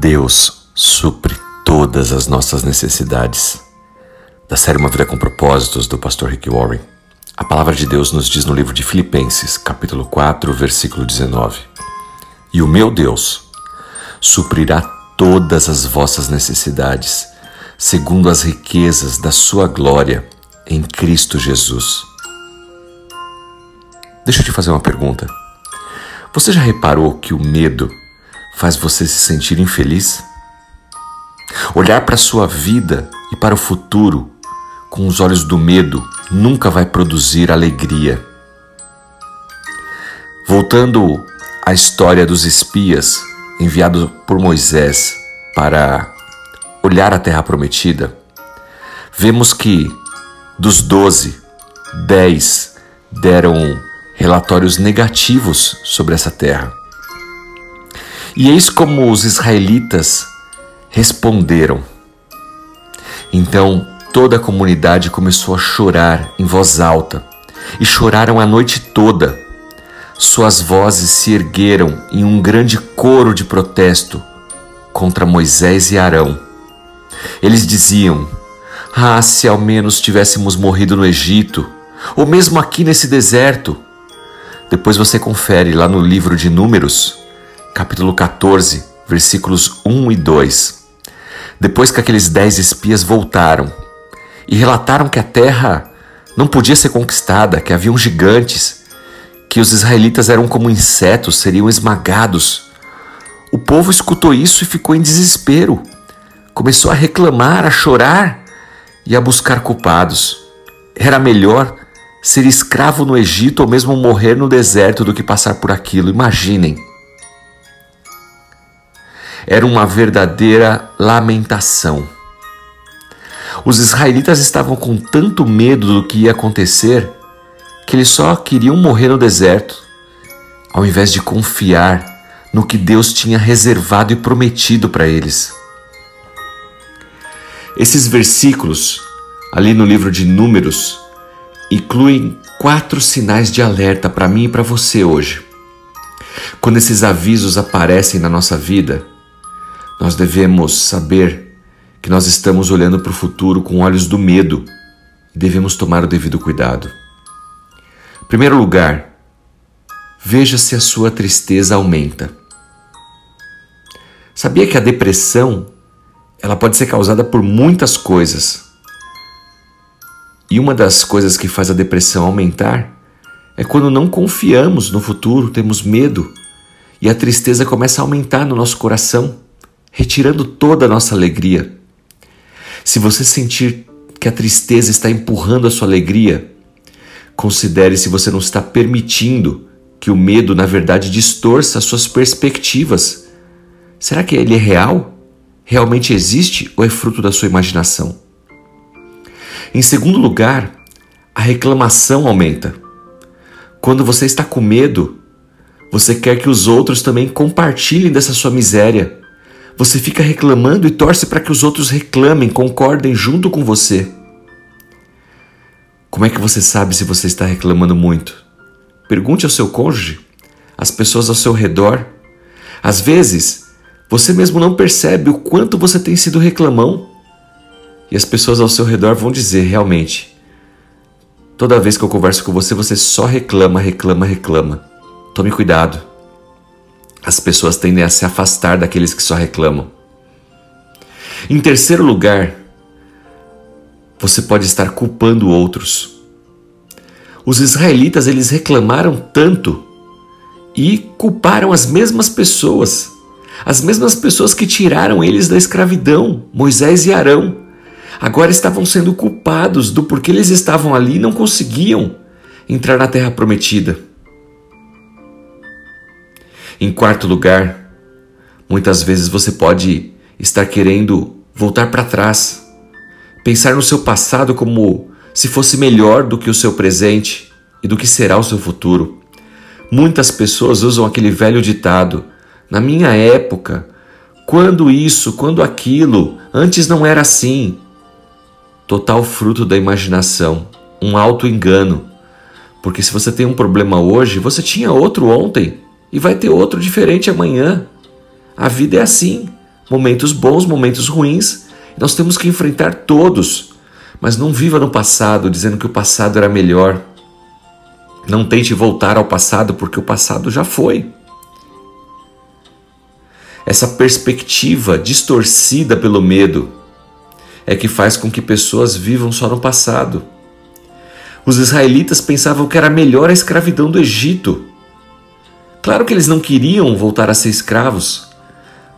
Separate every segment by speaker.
Speaker 1: Deus supre todas as nossas necessidades. Da série Uma Vida com Propósitos, do pastor Rick Warren, a palavra de Deus nos diz no livro de Filipenses, capítulo 4, versículo 19: E o meu Deus suprirá todas as vossas necessidades, segundo as riquezas da sua glória em Cristo Jesus. Deixa eu te fazer uma pergunta. Você já reparou que o medo faz você se sentir infeliz? Olhar para a sua vida e para o futuro com os olhos do medo nunca vai produzir alegria. Voltando à história dos espias enviados por Moisés para olhar a terra prometida, vemos que dos doze, dez deram relatórios negativos sobre essa terra. E eis como os israelitas responderam. Então toda a comunidade começou a chorar em voz alta, e choraram a noite toda. Suas vozes se ergueram em um grande coro de protesto contra Moisés e Arão. Eles diziam: Ah, se ao menos tivéssemos morrido no Egito, ou mesmo aqui nesse deserto. Depois você confere lá no livro de Números capítulo 14, versículos 1 e 2. Depois que aqueles dez espias voltaram e relataram que a terra não podia ser conquistada, que haviam gigantes, que os israelitas eram como insetos, seriam esmagados. O povo escutou isso e ficou em desespero. Começou a reclamar, a chorar e a buscar culpados. Era melhor ser escravo no Egito ou mesmo morrer no deserto do que passar por aquilo. Imaginem era uma verdadeira lamentação. Os israelitas estavam com tanto medo do que ia acontecer que eles só queriam morrer no deserto, ao invés de confiar no que Deus tinha reservado e prometido para eles. Esses versículos, ali no livro de Números, incluem quatro sinais de alerta para mim e para você hoje. Quando esses avisos aparecem na nossa vida, nós devemos saber que nós estamos olhando para o futuro com olhos do medo e devemos tomar o devido cuidado. Em primeiro lugar, veja se a sua tristeza aumenta. Sabia que a depressão ela pode ser causada por muitas coisas. E uma das coisas que faz a depressão aumentar é quando não confiamos no futuro, temos medo e a tristeza começa a aumentar no nosso coração retirando toda a nossa alegria. Se você sentir que a tristeza está empurrando a sua alegria, considere se você não está permitindo que o medo, na verdade, distorça as suas perspectivas. Será que ele é real? Realmente existe ou é fruto da sua imaginação? Em segundo lugar, a reclamação aumenta. Quando você está com medo, você quer que os outros também compartilhem dessa sua miséria. Você fica reclamando e torce para que os outros reclamem, concordem junto com você. Como é que você sabe se você está reclamando muito? Pergunte ao seu cônjuge, às pessoas ao seu redor. Às vezes, você mesmo não percebe o quanto você tem sido reclamão. E as pessoas ao seu redor vão dizer realmente: toda vez que eu converso com você, você só reclama, reclama, reclama. Tome cuidado as pessoas tendem a se afastar daqueles que só reclamam. Em terceiro lugar, você pode estar culpando outros. Os israelitas eles reclamaram tanto e culparam as mesmas pessoas, as mesmas pessoas que tiraram eles da escravidão, Moisés e Arão. Agora estavam sendo culpados do porquê eles estavam ali e não conseguiam entrar na terra prometida. Em quarto lugar, muitas vezes você pode estar querendo voltar para trás, pensar no seu passado como se fosse melhor do que o seu presente e do que será o seu futuro. Muitas pessoas usam aquele velho ditado: na minha época, quando isso, quando aquilo, antes não era assim. Total fruto da imaginação, um alto engano. Porque se você tem um problema hoje, você tinha outro ontem e vai ter outro diferente amanhã. A vida é assim. momentos bons, momentos ruins, nós temos que enfrentar todos. Mas não viva no passado dizendo que o passado era melhor. Não tente voltar ao passado porque o passado já foi. Essa perspectiva distorcida pelo medo é que faz com que pessoas vivam só no passado. Os israelitas pensavam que era melhor a escravidão do Egito. Claro que eles não queriam voltar a ser escravos,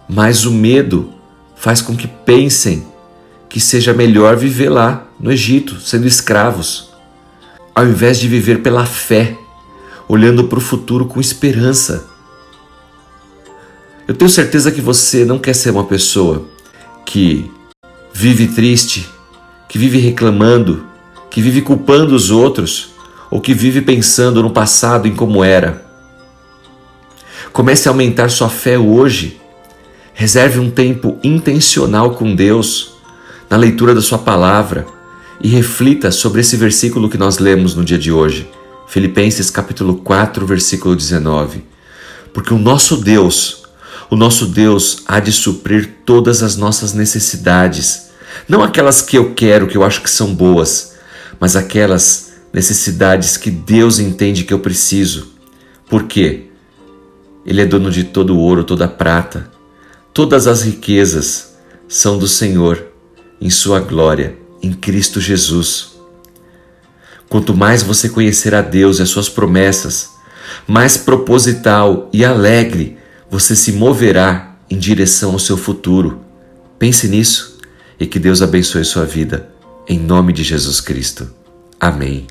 Speaker 1: mas o medo faz com que pensem que seja melhor viver lá no Egito, sendo escravos, ao invés de viver pela fé, olhando para o futuro com esperança. Eu tenho certeza que você não quer ser uma pessoa que vive triste, que vive reclamando, que vive culpando os outros ou que vive pensando no passado em como era. Comece a aumentar sua fé hoje. Reserve um tempo intencional com Deus na leitura da sua palavra e reflita sobre esse versículo que nós lemos no dia de hoje. Filipenses capítulo 4, versículo 19. Porque o nosso Deus o nosso Deus há de suprir todas as nossas necessidades, não aquelas que eu quero, que eu acho que são boas, mas aquelas necessidades que Deus entende que eu preciso. Por quê? Ele é dono de todo o ouro, toda a prata. Todas as riquezas são do Senhor, em Sua glória, em Cristo Jesus. Quanto mais você conhecer a Deus e as Suas promessas, mais proposital e alegre você se moverá em direção ao seu futuro. Pense nisso e que Deus abençoe sua vida. Em nome de Jesus Cristo. Amém.